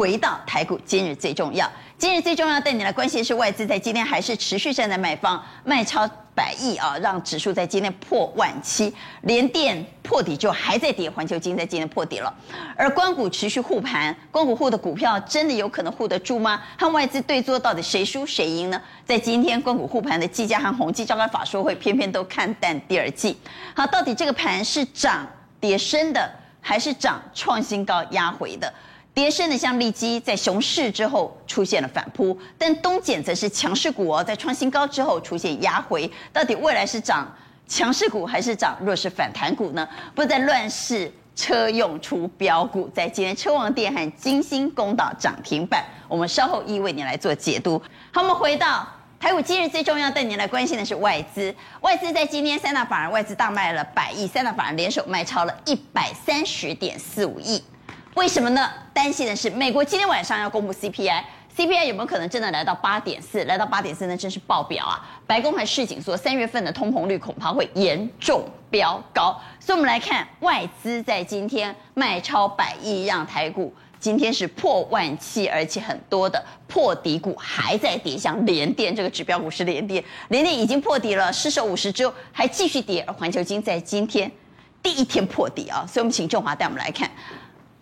回到台股，今日最重要。今日最重要带你来关心的是外资在今天还是持续站在卖方，卖超百亿啊，让指数在今天破万七，连电破底就还在跌，环球金在今天破底了。而光谷持续护盘，光谷护的股票真的有可能护得住吗？和外资对坐到底谁输谁赢呢？在今天光谷护盘的技嘉和宏基召开法说会，偏偏都看淡第二季。好，到底这个盘是涨跌升的，还是涨创新高压回的？跌深的像利基，在熊市之后出现了反扑，但东碱则是强势股哦，在创新高之后出现压回。到底未来是涨强势股还是涨弱势反弹股呢？不再乱世车用出标股，在今天车王电和晶心攻岛涨停板，我们稍后一为您来做解读。好，我们回到台股，今日最重要带您来关心的是外资。外资在今天三大法人外资大卖了百亿，三大法人联手卖超了一百三十点四五亿。为什么呢？担心的是，美国今天晚上要公布 CPI，CPI 有没有可能真的来到八点四？来到八点四，那真是爆表啊！白宫还示警说，三月份的通膨率恐怕会严重飙高。所以，我们来看外资在今天卖超百亿，让台股今天是破万七，而且很多的破底股还在跌，像联电这个指标股是连电，联电已经破底了，失守五十之后还继续跌。而环球金在今天第一天破底啊，所以我们请仲华带我们来看。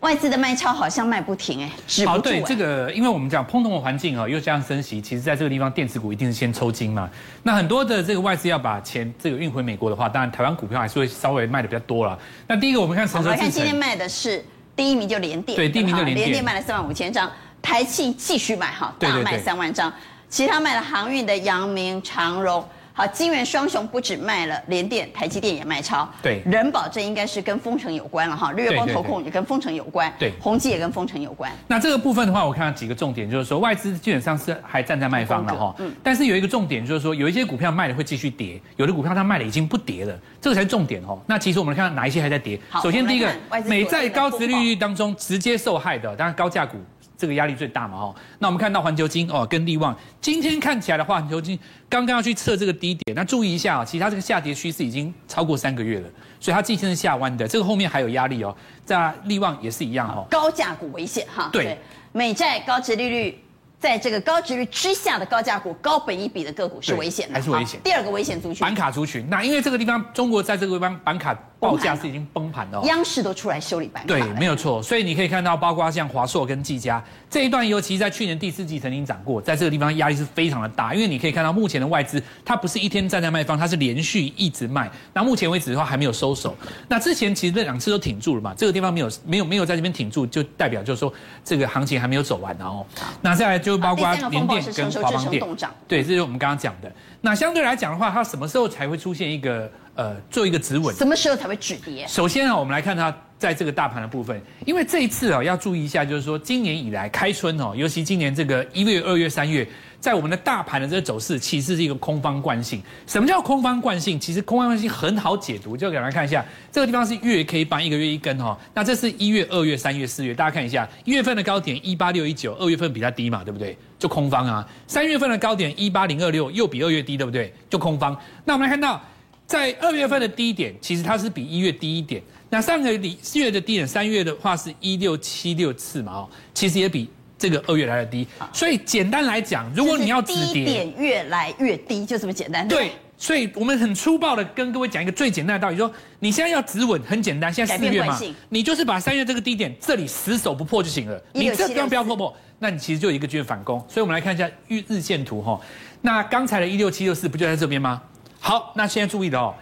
外资的卖超好像卖不停哎，止不住。好，对这个，因为我们讲通膨的环境哦，又加上升息，其实在这个地方电子股一定是先抽筋嘛。那很多的这个外资要把钱这个运回美国的话，当然台湾股票还是会稍微卖的比较多了。那第一个我们看成，我们看今天卖的是第一名就联电，对，第一名就联电，联电卖了四万五千张，台企继续卖哈，大卖三万张，其他卖了航运的阳明、长荣。好，金圆双雄不止卖了联电，台积电也卖超。对，人保这应该是跟丰城有关了哈，日月光投控也跟丰城有关。对，宏基也跟丰城有关。那这个部分的话，我看到几个重点，就是说外资基本上是还站在卖方了哈。嗯。但是有一个重点就是说，有一些股票卖了会继续跌，有的股票它卖了已经不跌了，这个才是重点哦。那其实我们看到哪一些还在跌？首先第一个，美债高值利率当中直接受害的，当然高价股。这个压力最大嘛，哈。那我们看到环球金哦，跟利旺，今天看起来的话，环球金刚刚要去测这个低点，那注意一下啊，其实它这个下跌趋势已经超过三个月了，所以它今天是下弯的，这个后面还有压力哦。在利旺也是一样哈，高价股危险哈。对，美债高值利率。在这个高值率之下的高价股、高本益比的个股是危险的，还是危险？第二个危险族群，板卡族群。那因为这个地方，中国在这个地方板卡报价是已经崩盘了，央视都出来修理板卡。对，没有错。所以你可以看到，包括像华硕跟技嘉这一段，尤其在去年第四季曾经涨过，在这个地方压力是非常的大。因为你可以看到，目前的外资它不是一天站在卖方，它是连续一直卖。那目前为止的话还没有收手。那之前其实这两次都挺住了嘛，这个地方没有没有没有在这边挺住，就代表就是说这个行情还没有走完然后。那再来就包括联。电跟华邦电，对，这是我们刚刚讲的。那相对来讲的话，它什么时候才会出现一个呃，做一个止稳？什么时候才会止跌？首先啊，我们来看它在这个大盘的部分，因为这一次啊，要注意一下，就是说今年以来开春哦，尤其今年这个一月、二月、三月。在我们的大盘的这个走势，其实是一个空方惯性。什么叫空方惯性？其实空方惯性很好解读，就给大家看一下，这个地方是月 K 棒，一个月一根哈。那这是一月、二月、三月、四月，大家看一下，一月份的高点一八六一九，二月份比它低嘛，对不对？就空方啊。三月份的高点一八零二六，又比二月低，对不对？就空方。那我们来看到，在二月份的低点，其实它是比一月低一点。那上个四月的低点，三月的话是一六七六次嘛，哦，其实也比。这个二月来的低，所以简单来讲，如果你要止跌，点越来越低，就这么简单。对，所以我们很粗暴的跟各位讲一个最简单的道理，说你现在要止稳，很简单，现在四月嘛，你就是把三月这个低点这里死守不破就行了，你这地方不要破破，那你其实就有一个机会反攻。所以我们来看一下日日线图哈，那刚才的一六七六四不就在这边吗？好，那现在注意的哦。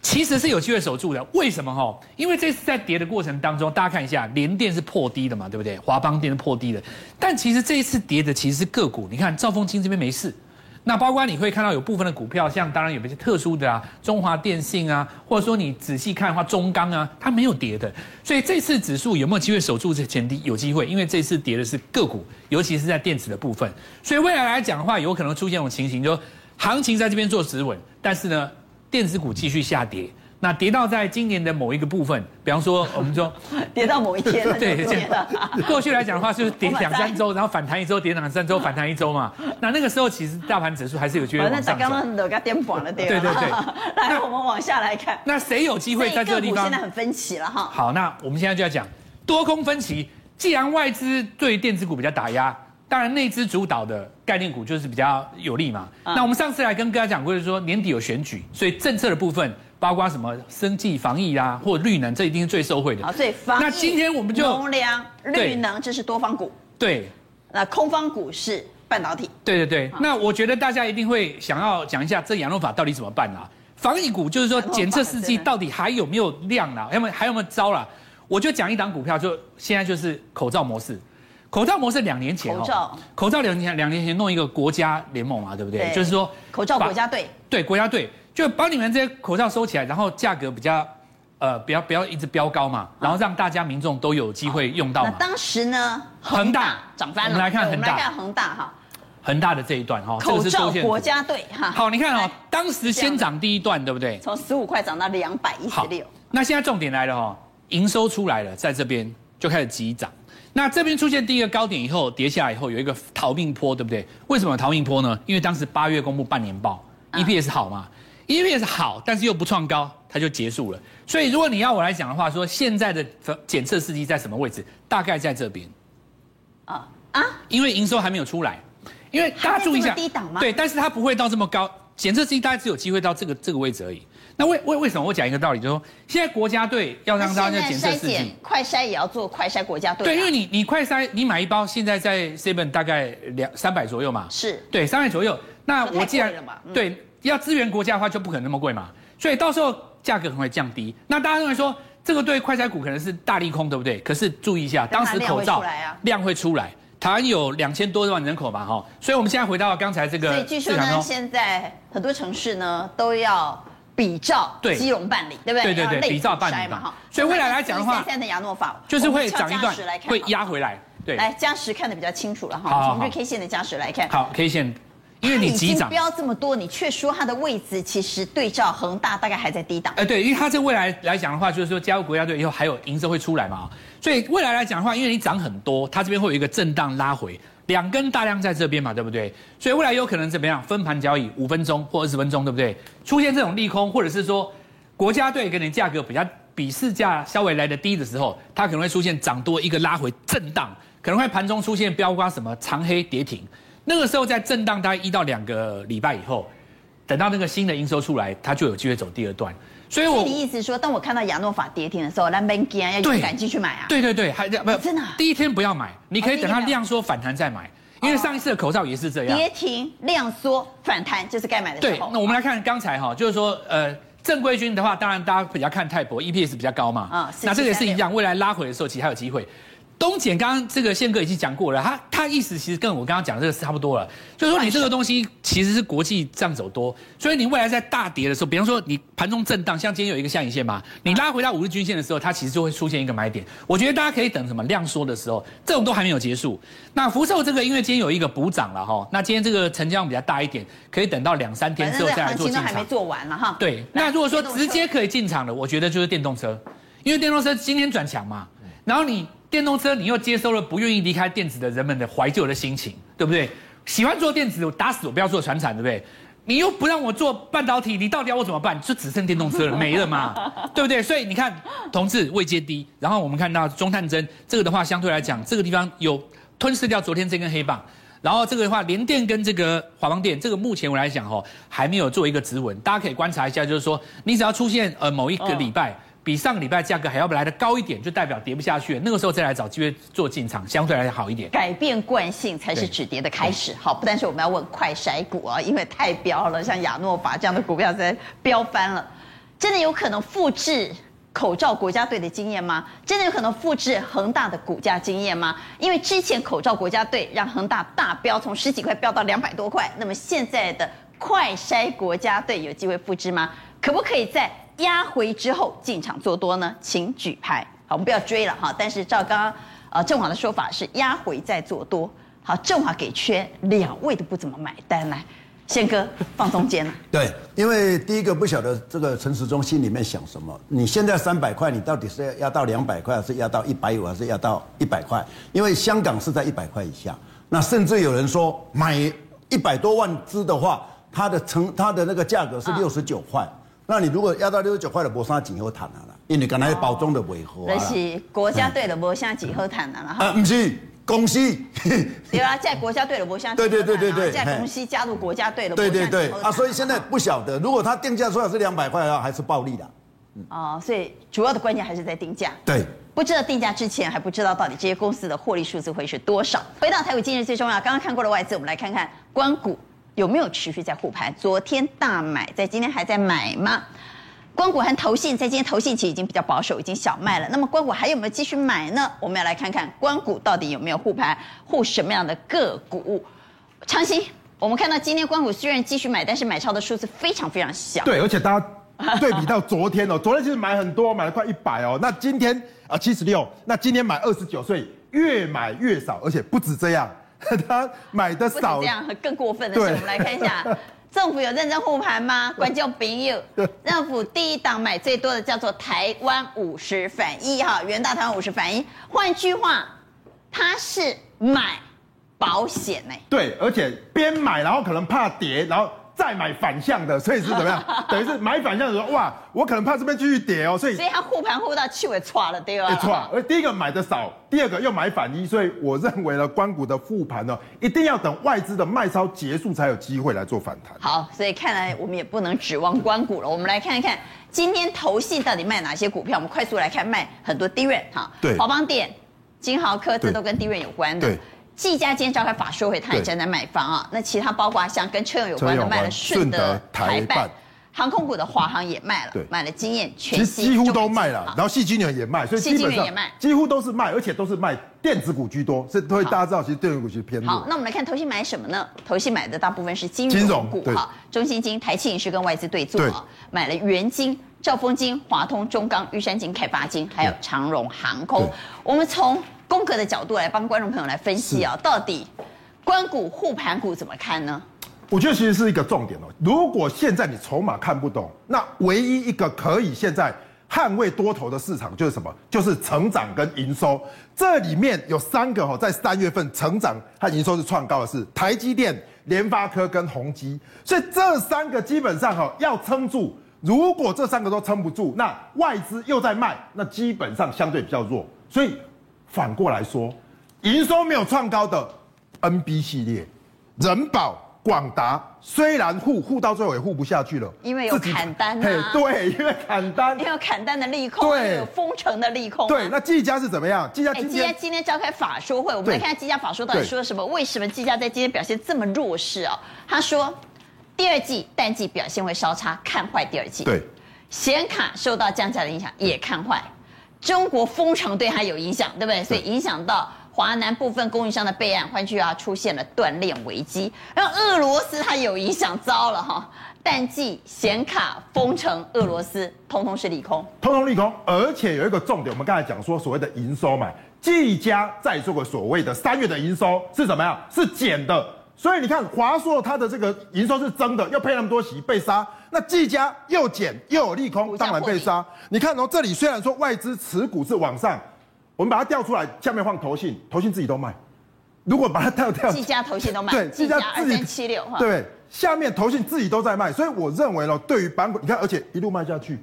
其实是有机会守住的，为什么哈？因为这次在跌的过程当中，大家看一下，联电是破低的嘛，对不对？华邦电是破低的，但其实这一次跌的其实是个股。你看兆丰金这边没事，那包括你会看到有部分的股票，像当然有一些特殊的啊，中华电信啊，或者说你仔细看的话，中钢啊，它没有跌的。所以这次指数有没有机会守住这前低？有机会，因为这次跌的是个股，尤其是在电子的部分。所以未来来讲的话，有可能出现这种情形，就行情在这边做止稳，但是呢，电子股继续下跌，那跌到在今年的某一个部分，比方说 我们说跌到某一天，对，这样。过去来讲的话，就是跌 两三周，然后反弹一周，跌两三周，反弹一周嘛。那那个时候其实大盘指数还是有机会往上走。那刚刚都给颠覆了，对对对。来，我们往下来看。那谁有机会在这个地方？现在很分歧了哈。好，那我们现在就要讲多空分歧。既然外资对电子股比较打压，当然内资主导的概念股就是比较有利嘛。嗯、那我们上次来跟大家讲过，就是说年底有选举，所以政策的部分，包括什么生计、防疫啊，或绿能，这一定是最受惠的。好，所以防疫、那今天我们就农粮、绿能，这是多方股。对，那空方股是半导体。对对对。那我觉得大家一定会想要讲一下，这羊肉法到底怎么办啊？防疫股就是说检测试剂到底还有没有量啦？有没有还有没有招啦？我就讲一档股票，就现在就是口罩模式。口罩模式两年前，口罩口罩两年两年前弄一个国家联盟嘛，对不对？对就是说口罩国家队。对国家队，就把你们这些口罩收起来，然后价格比较呃，不要不要一直飙高嘛，然后让大家民众都有机会用到嘛。那当时呢，恒大涨翻了。我们来看恒大，我们来看恒大哈。恒大的这一段哈，口罩国家队哈，好，你看哦，当时先涨第一段，对不对？从十五块涨到两百一十六。那现在重点来了哈，营收出来了，在这边就开始急涨。那这边出现第一个高点以后，跌下来以后有一个逃命坡，对不对？为什么逃命坡呢？因为当时八月公布半年报，EPS 好嘛，EPS 好，但是又不创高，它就结束了。所以如果你要我来讲的话，说现在的检测试剂在什么位置？大概在这边。啊啊，因为营收还没有出来。因为大家注意一下，低档吗？对，但是它不会到这么高，检测机大概只有机会到这个这个位置而已。那为为为什么？我讲一个道理，就是说，现在国家队要让大家检测试剂，快筛也要做快筛国家队。对，因为你你快筛，你买一包现在在 Seven 大概两三百左右嘛，是对三百左右。那我既然对要支援国家的话，就不可能那么贵嘛，所以到时候价格可能会降低。那大家认为说这个对快筛股可能是大利空，对不对？可是注意一下，当时口罩量会出来。台湾有两千多万人口吧，哈，所以我们现在回到刚才这个，所以据说呢，现在很多城市呢都要比照基隆办理，对不对？对对对，比照办理嘛，哈。所以未来来讲的话，现在的亚诺法就是会涨一段，会压回来。对，来加时看得比较清楚了哈，从日 K 线的加时来看，好 K 线。因为你急涨飙这么多，你却说它的位置其实对照恒大大概还在低档。哎，对，因为它这未来来讲的话，就是说加入国家队以后还有营收会出来嘛，所以未来来讲的话，因为你涨很多，它这边会有一个震荡拉回，两根大量在这边嘛，对不对？所以未来有可能怎么样？分盘交易五分钟或二十分钟，对不对？出现这种利空，或者是说国家队给你价格比较比市价稍微来的低的时候，它可能会出现涨多一个拉回震荡，可能会盘中出现标挂什么长黑跌停。那个时候在震荡大概一到两个礼拜以后，等到那个新的营收出来，它就有机会走第二段。所以我，我的意思说，当我看到亚诺法跌停的时候，那边惊要勇敢继续买啊？对对对，还不真的，第一天不要买，你可以等它量缩反弹再买，因为上一次的口罩也是这样，跌停量缩反弹就是该买的时候。对，那我们来看刚才哈，就是说呃，正规军的话，当然大家比较看泰博，EPS 比较高嘛，啊，那这个也是一样，未来拉回的时候其实还有机会。东碱刚刚这个宪哥已经讲过了，他他意思其实跟我刚刚讲的这个是差不多了，就是说你这个东西其实是国际这样走多，所以你未来在大跌的时候，比方说你盘中震荡，像今天有一个下影线嘛，你拉回到五日均线的时候，它其实就会出现一个买点。我觉得大家可以等什么量缩的时候，这种都还没有结束。那福寿这个因为今天有一个补涨了哈，那今天这个成交量比较大一点，可以等到两三天之后再来做进场。还没做完了哈。对，那如果说直接可以进场的，我觉得就是电动车，因为电动车今天转强嘛，然后你。电动车，你又接收了不愿意离开电子的人们的怀旧的心情，对不对？喜欢做电子，我打死我不要做传产，对不对？你又不让我做半导体，你到底要我怎么办？就只剩电动车了，没了嘛，对不对？所以你看，同志位阶低，然后我们看到中探针这个的话，相对来讲，这个地方有吞噬掉昨天这根黑棒，然后这个的话，联电跟这个华邦电，这个目前我来讲哦，还没有做一个止稳，大家可以观察一下，就是说你只要出现呃某一个礼拜。比上个礼拜价格还要来的高一点，就代表跌不下去了。那个时候再来找机会做进场，相对来讲好一点。改变惯性才是止跌的开始。好，不但是我们要问快筛股啊，因为太飙了，像亚诺法这样的股票在飙翻了，真的有可能复制口罩国家队的经验吗？真的有可能复制恒大的股价经验吗？因为之前口罩国家队让恒大大飙，从十几块飙到两百多块，那么现在的快筛国家队有机会复制吗？可不可以在？压回之后进场做多呢，请举牌。好，我们不要追了哈。但是照刚刚呃正华的说法是压回再做多。好，正华给缺两位都不怎么买单来，宪哥放中间了。对，因为第一个不晓得这个陈时中心里面想什么。你现在三百块，你到底是要到两百块，还是压到一百五，还是压到一百块？因为香港是在一百块以下。那甚至有人说买一百多万支的话，它的成它的那个价格是六十九块。那你如果压到六十九块的，博沙锦又谈了啦。因为刚才包装的违和。那是国家队的无相几好谈的了哈。啊，不是公司。对啊，在国家队的无啥。对对对对对。在公司加入国家队的。对对对。啊，所以现在不晓得，如果他定价出来是两百块的话，还是暴利的。哦，所以主要的关键还是在定价。对。不知道定价之前，还不知道到底这些公司的获利数字会是多少。回到台股今日最重要，刚刚看过了外资，我们来看看官股有没有持续在护盘。昨天大买，在今天还在买吗？官股和投信在今天投信其实已经比较保守，已经小卖了。那么官股还有没有继续买呢？我们要来看看光股到底有没有护盘，护什么样的个股？长兴，我们看到今天光股虽然继续买，但是买超的数字非常非常小。对，而且大家对比到昨天哦，昨天其实买很多，买了快一百哦。那今天啊七十六，那今天买二十九，所以越买越少，而且不止这样，他买的少。这样更过分的是，我们来看一下。政府有认真护盘吗？观众朋友，政府第一档买最多的叫做台湾五十反一哈，元大台湾五十反一。换句话，他是买保险呢。对，而且边买，然后可能怕跌，然后。再买反向的，所以是怎么样？等于是买反向的时候，哇，我可能怕这边继续跌哦，所以所以他护盘护到气尾错了，对吧？错，而第一个买的少，第二个又买反一，所以我认为呢，关谷的复盘呢，一定要等外资的卖超结束才有机会来做反弹。好，所以看来我们也不能指望关谷了。我们来看一看今天投信到底卖哪些股票？我们快速来看，卖很多低润哈，对，华邦电、金豪科，这都跟低润有关的。对。技嘉今天召开法说会，他也站在买方啊。那其他包括像跟车用有关的卖了顺德、台办，航空股的华航也卖了，买了经验、全新，几乎都卖了。然后矽晶圆也卖，所以基本上几乎都是卖，而且都是卖电子股居多。所以大家知道，其实电子股其实偏弱。好，那我们来看投信买什么呢？投信买的大部分是金融股哈，中信金、台企银是跟外资对坐啊，买了元金、兆丰金、华通、中钢、玉山金、开发金，还有长荣航空。我们从风格的角度来帮观众朋友来分析啊，到底关股护盘股怎么看呢？我觉得其实是一个重点哦。如果现在你筹码看不懂，那唯一一个可以现在捍卫多头的市场就是什么？就是成长跟营收。这里面有三个哈，在三月份成长和营收是创高的是台积电、联发科跟宏基。所以这三个基本上哈要撑住。如果这三个都撑不住，那外资又在卖，那基本上相对比较弱。所以。反过来说，营收没有创高的 NB 系列，人保、广达虽然护护到最后也护不下去了，因为有砍单啊。对，因为砍单，因为有砍单的利空，对，有封城的利空。对，那技嘉是怎么样？技嘉今天今天召开法说会，我们来看看技嘉法说到底说了什么？为什么技嘉在今天表现这么弱势啊？他说，第二季淡季表现会稍差，看坏第二季。对，显卡受到降价的影响，也看坏。中国封城对它有影响，对不对？所以影响到华南部分供应商的备案，换句话出现了断链危机。然后俄罗斯它有影响，糟了哈！淡季显卡封城，俄罗斯通通是利空，通通利空。而且有一个重点，我们刚才讲说所谓的营收嘛，技嘉在这个所谓的三月的营收是怎么样？是减的。所以你看华硕它的这个营收是增的，又配那么多席被杀。那技嘉又减又有利空，当然被杀。你看哦，这里虽然说外资持股是往上，我们把它调出来，下面放投信，投信自己都卖。如果把它调掉，技嘉投信都卖，对，技嘉自己七六哈，对，下面投信自己都在卖，所以我认为呢，对于板股，你看，而且一路卖下去，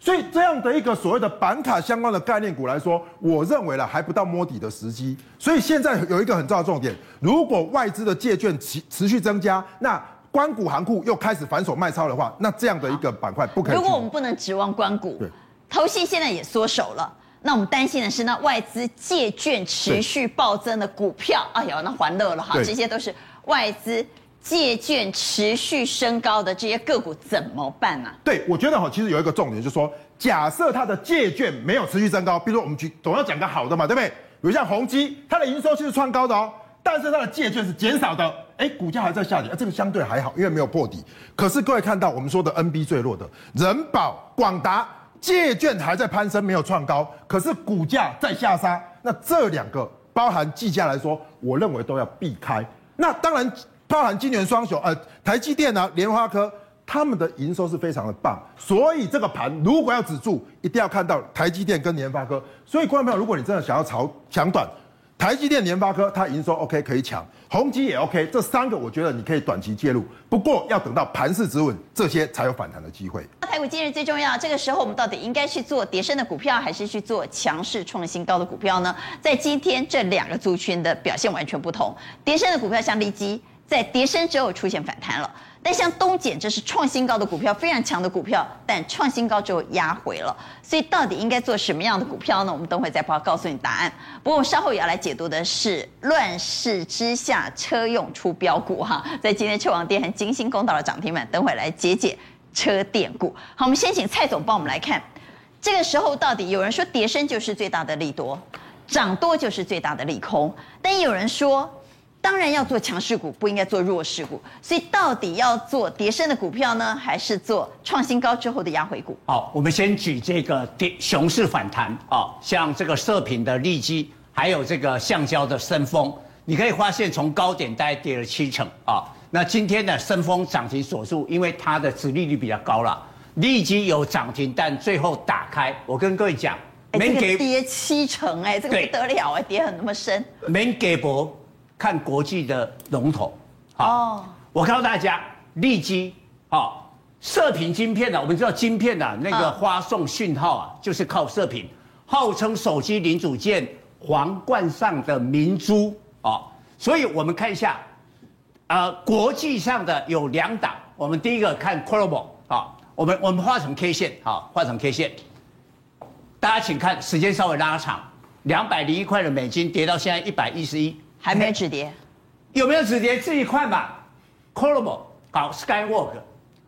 所以这样的一个所谓的板卡相关的概念股来说，我认为呢还不到摸底的时机。所以现在有一个很重要的重点，如果外资的借券持持续增加，那关谷行库又开始反手卖超的话，那这样的一个板块不可以。如果我们不能指望关谷，对，投信现在也缩手了，那我们担心的是，那外资借券持续暴增的股票，哎呦，那还乐了哈，这些都是外资借券持续升高的这些个股怎么办呢、啊？对，我觉得哈，其实有一个重点就是说，假设它的借券没有持续升高，比如说我们去总要讲个好的嘛，对不对？比如像宏基，它的营收其实创高的哦，但是它的借券是减少的。哎，股价还在下跌，啊，这个相对还好，因为没有破底。可是各位看到我们说的 NB 最弱的人保、广达借券还在攀升，没有创高，可是股价在下杀。那这两个包含技嘉来说，我认为都要避开。那当然包含今年双雄，呃，台积电啊、联发科，他们的营收是非常的棒。所以这个盘如果要止住，一定要看到台积电跟联发科。所以观众朋友，如果你真的想要炒抢短，台积电、联发科，它营收 OK 可以抢，宏基也 OK，这三个我觉得你可以短期介入，不过要等到盘势止稳，这些才有反弹的机会。那台股今日最重要，这个时候我们到底应该去做跌升的股票，还是去做强势创新高的股票呢？在今天这两个族群的表现完全不同，跌升的股票像利基，在跌升之后出现反弹了。但像东碱，这是创新高的股票，非常强的股票，但创新高之后压回了，所以到底应该做什么样的股票呢？我们等会再报告诉你答案。不过我稍后也要来解读的是乱世之下车用出标股哈，在今天车王电和晶心攻到了涨停板，等会来解解车电股。好，我们先请蔡总帮我们来看，这个时候到底有人说跌升就是最大的利多，涨多就是最大的利空，但也有人说。当然要做强势股，不应该做弱势股。所以到底要做跌升的股票呢，还是做创新高之后的压回股？好，我们先举这个跌熊市反弹啊，像这个射频的利基，还有这个橡胶的森丰，你可以发现从高点大概跌了七成啊。那今天的森丰涨停锁住，因为它的殖利率比较高了。利基有涨停，但最后打开，我跟各位讲，没给跌七成，哎，这个不得了哎，跌很那么深，没给博。看国际的龙头，好，我告诉大家，利基，好，射频晶片啊，我们知道晶片啊那个发送讯号啊，就是靠射频，号称手机零组件皇冠上的明珠啊，所以我们看一下，呃，国际上的有两档，我们第一个看 Qorvo 啊，我们我们画成 K 线，好，画成 K 线，大家请看，时间稍微拉长，两百零一块的美金跌到现在一百一十一。还没有止跌，有没有止跌？自己看吧。Qorvo 搞 Skywork，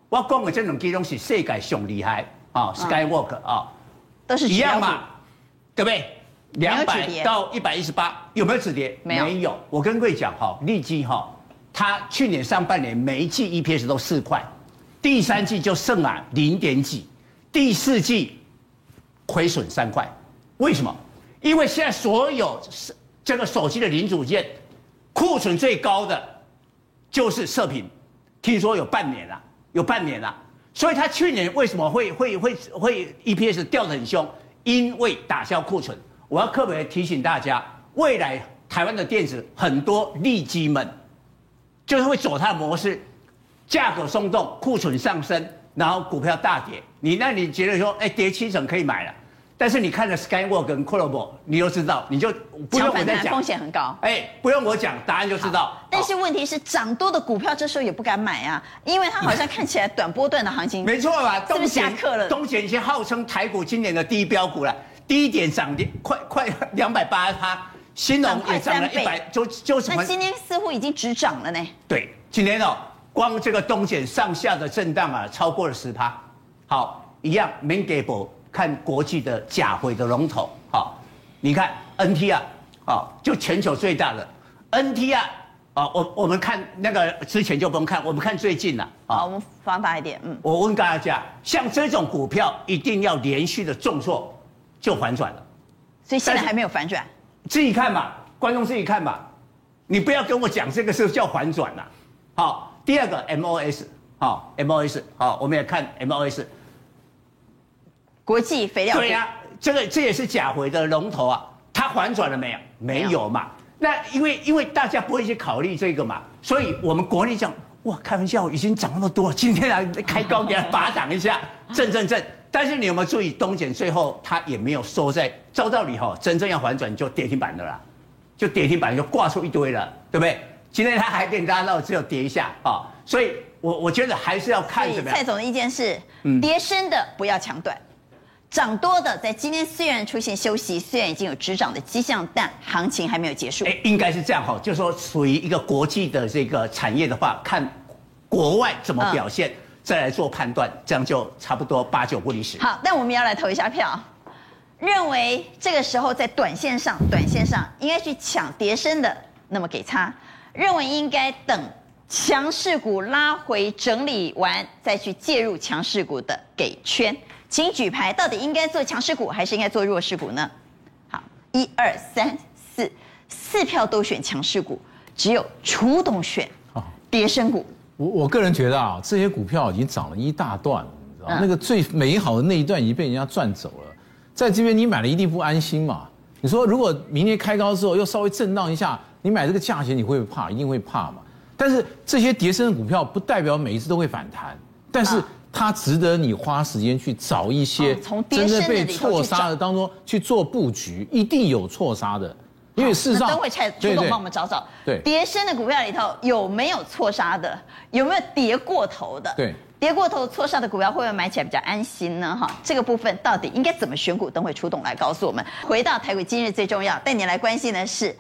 我讲的这种机种是世界上厉害啊，Skywork 啊，都是一样嘛，对不对？两百到一百一十八，有没有止跌？没有。没有。我跟各位讲哈，利基哈，它去年上半年每一季 EPS 都四块，第三季就剩啊零点几，第四季亏损三块。为什么？因为现在所有是。这个手机的零组件库存最高的就是射频，听说有半年了，有半年了。所以他去年为什么会会会会 EPS 掉得很凶？因为打消库存。我要特别提醒大家，未来台湾的电子很多利基们就是会走它的模式，价格松动，库存上升，然后股票大跌。你那你觉得说，哎，跌七成可以买了？但是你看了 Skyworks 跟 Qorvo，你就知道，你就不用我再讲，风险很高。哎，不用我讲，答案就知道。但是问题是，涨多的股票这时候也不敢买啊，因为它好像看起来短波段的行情。没错吧？是不是下课了？东碱已经号称台股今年的第一标股了，低点涨跌快快两百八十趴，新农也涨了一百，就就什么？那今天似乎已经止涨了呢。对，今天哦，光这个东碱上下的震荡啊，超过了十趴。好，一样 Mingable 看国际的假回的龙头，好，你看 NT 啊，啊，就全球最大的。NT 啊，啊，我我们看那个之前就不用看，我们看最近了，啊，我们放大一点，嗯，我问大家，像这种股票一定要连续的重挫就反转了，所以现在还没有反转，自己看吧，观众自己看吧，你不要跟我讲这个是叫反转了，好，第二个 MOS，好，MOS，好，我们也看 MOS。国际肥料对呀、啊，这个这也是甲回的龙头啊，它反转了没有？没有嘛。那因为因为大家不会去考虑这个嘛，所以我们国内讲哇，开玩笑，已经涨那么多，今天来开高给它拔档一下，震震震。但是你有没有注意，东碱最后它也没有收在，照道理哈，真正要反转就跌停板的啦，就跌停板就挂出一堆了，对不对？今天它还给大家闹，只有跌一下啊，所以我我觉得还是要看怎么样。蔡总的意见是，嗯，跌深的不要抢短。涨多的，在今天虽然出现休息，虽然已经有止涨的迹象，但行情还没有结束。哎，应该是这样哈，就是说属于一个国际的这个产业的话，看国外怎么表现，嗯、再来做判断，这样就差不多八九不离十。好，那我们要来投一下票，认为这个时候在短线上，短线上应该去抢跌升的，那么给差；认为应该等强势股拉回整理完再去介入强势股的，给圈。请举牌，到底应该做强势股还是应该做弱势股呢？好，一二三四，四票都选强势股，只有楚董选跌升股。我我个人觉得啊，这些股票已经涨了一大段了，你知道那个最美好的那一段已经被人家赚走了，在这边你买了一定不安心嘛。你说如果明天开高之后又稍微震荡一下，你买这个价钱你会不会怕？一定会怕嘛。但是这些跌升的股票不代表每一次都会反弹，但是它值得你花时间去找一些真的被错杀的当中去做布局，一定有错杀的。因为事实上，等会蔡朱董帮我们找找，对跌深的股票里头有没有错杀的，有没有跌过头的？对，跌过头错杀的股票会不会买起来比较安心呢？哈，这个部分到底应该怎么选股？等会出董来告诉我们。回到台股今日最重要，带你来关心的是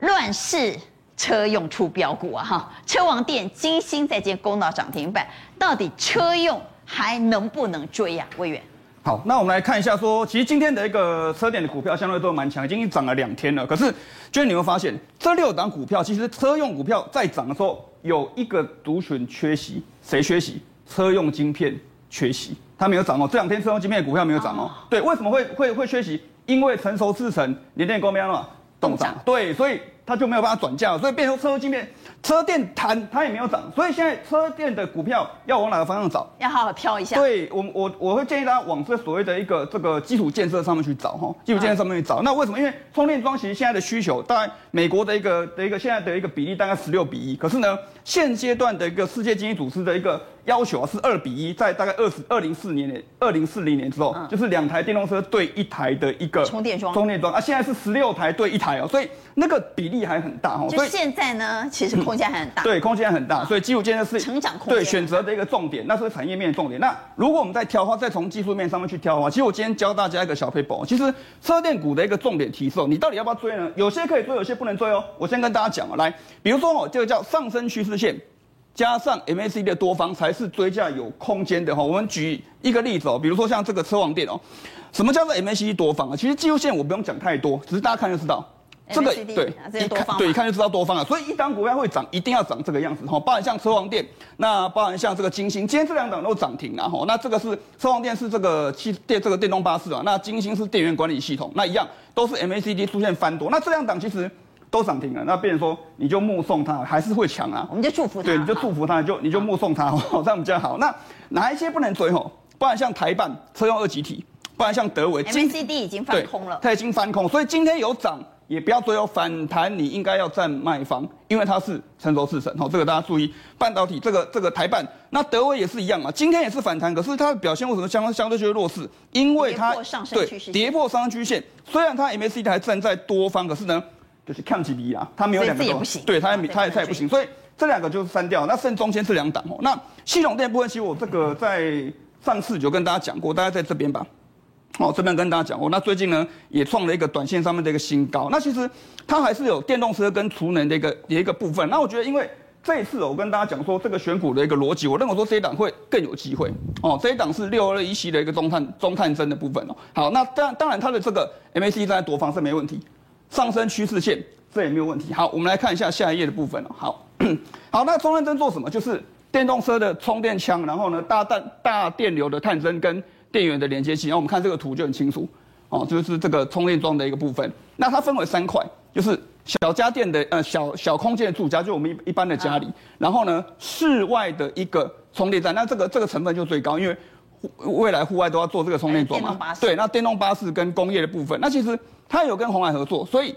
乱世车用出标股啊！哈，车王电、晶心在今天攻到涨停板，到底车用还能不能追呀、啊？魏远。好，那我们来看一下说，说其实今天的一个车电的股票相对都蛮强，已经涨了两天了。可是，就是你会发现，这六档股票其实车用股票在涨的时候，有一个族群缺席，谁缺席？车用晶片缺席，它没有涨哦。这两天车用晶片的股票没有涨哦。对，为什么会会会缺席？因为成熟制程联电、高标了冻涨，对，所以它就没有办法转嫁，所以变成车用晶片。车电谈它也没有涨，所以现在车电的股票要往哪个方向找？要好好挑一下。对我我我会建议大家往这所谓的一个这个基础建设上面去找哈，基础建设上面去找。那为什么？因为充电桩其实现在的需求，大概美国的一个的一个现在的一个比例大概十六比一，可是呢，现阶段的一个世界经济组织的一个要求啊是二比一，在大概二十二零四年二零四零年之后，就是两台电动车对一台的一个充电桩，充电桩啊，现在是十六台对一台哦，所以那个比例还很大哦。所以现在呢，其实空间还很大。对，空间很大，所以基础建设是成长空间。对，选择的一个重点，那是产业面的重点。那如果我们再挑的话，再从技术面上面去挑的话，其实我今天教大家一个小撇步。其实车电股的一个重点提示，你到底要不要追呢？有些可以追，有些不能追哦。我先跟大家讲哦，来，比如说哦，这个叫上升趋势线加上 MACD 的多方才是追价有空间的哈。我们举一个例子哦，比如说像这个车王店哦，什么叫做 MACD 多方啊？其实技术线我不用讲太多，只是大家看就知道。这个对，一看对，一看就知道多方啊。所以一档股票会涨，一定要涨这个样子哈。包含像车王店，那包含像这个金星，今天这两档都涨停了哈。那这个是车王店是这个汽电这个电动巴士啊，那金星是电源管理系统，那一样都是 MACD 出现翻多。那这两档其实都涨停了，那变成说你就目送它还是会强啊。我们就祝福它，对，你就祝福它，就你就目送它，这样比较好。那哪一些不能追吼？不然像台办车用二极体，不然像德微，MACD 已经翻空了，它已经翻空，所以今天有涨。也不要追哦，反弹你应该要站卖方，因为它是成熟市神哦，这个大家注意。半导体这个这个台办，那德微也是一样啊，今天也是反弹，可是它的表现为什么相相对就会弱势？因为它对跌破上升趋势线，虽然它 MACD 还站在多方，可是呢就是抗起离啊，它没有两个都不行，对它也它也它也不行，所以这两个就是删掉，那剩中间是两档哦。那系统电部分，其实我这个在上次就跟大家讲过，大家在这边吧。哦，这边跟大家讲过，那最近呢也创了一个短线上面的一个新高。那其实它还是有电动车跟储能的一个一个部分。那我觉得，因为这一次我跟大家讲说这个选股的一个逻辑，我认为说这一档会更有机会。哦，这一档是六二一系的一个中探中探针的部分哦。好，那当然当然它的这个 MACD 站在多方是没问题，上升趋势线这也没有问题。好，我们来看一下下一页的部分哦。好，好，那中电针做什么？就是电动车的充电枪，然后呢大电大电流的探针跟。电源的连接器，然后我们看这个图就很清楚，哦，就是这个充电桩的一个部分。那它分为三块，就是小家电的呃小小空间的住家，就我们一一般的家里。然后呢，室外的一个充电站，那这个这个成分就最高，因为未来户外都要做这个充电桩嘛。对，那电动巴士跟工业的部分，那其实它有跟鸿海合作，所以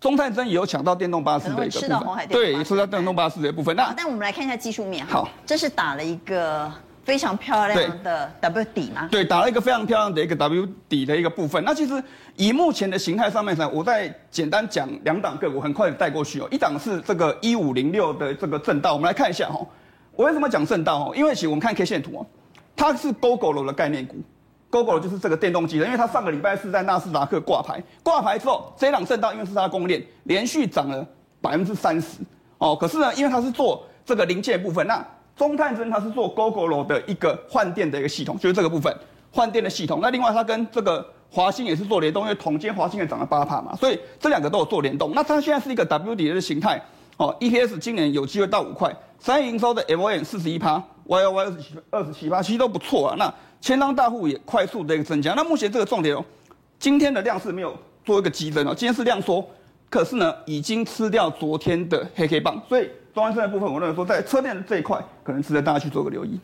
中碳砷也有抢到电动巴士的一个部分。对，吃到电动巴士的一部分。那那我们来看一下技术面。好，这是打了一个。非常漂亮的 W 底吗？对，打了一个非常漂亮的一个 W 底的一个部分。那其实以目前的形态上面呢，我再简单讲两档个股，很快带过去哦。一档是这个一五零六的这个正道，我们来看一下哦。我为什么讲正道哦？因为其实我们看 K 线图哦，它是 Gogoro 的概念股，Gogoro 就是这个电动机的，因为它上个礼拜是在纳斯达克挂牌，挂牌之后这一档正道，因为是它供应链，连续涨了百分之三十哦。可是呢，因为它是做这个零件部分，那中碳砷它是做 Gogoro 的一个换电的一个系统，就是这个部分换电的系统。那另外它跟这个华星也是做联动，因为统计华星也涨了八趴嘛，所以这两个都有做联动。那它现在是一个 W 底的形态哦，EPS 今年有机会到五块，三营收的 MOM 四十一趴，YOY 二十七二十七趴，其实都不错啊。那千张大户也快速的一个增加。那目前这个重点哦，今天的量是没有做一个激增哦，今天是量缩，可是呢已经吃掉昨天的黑黑棒，所以。中安生的部分，我认为说在车电这一块，可能值得大家去做个留意。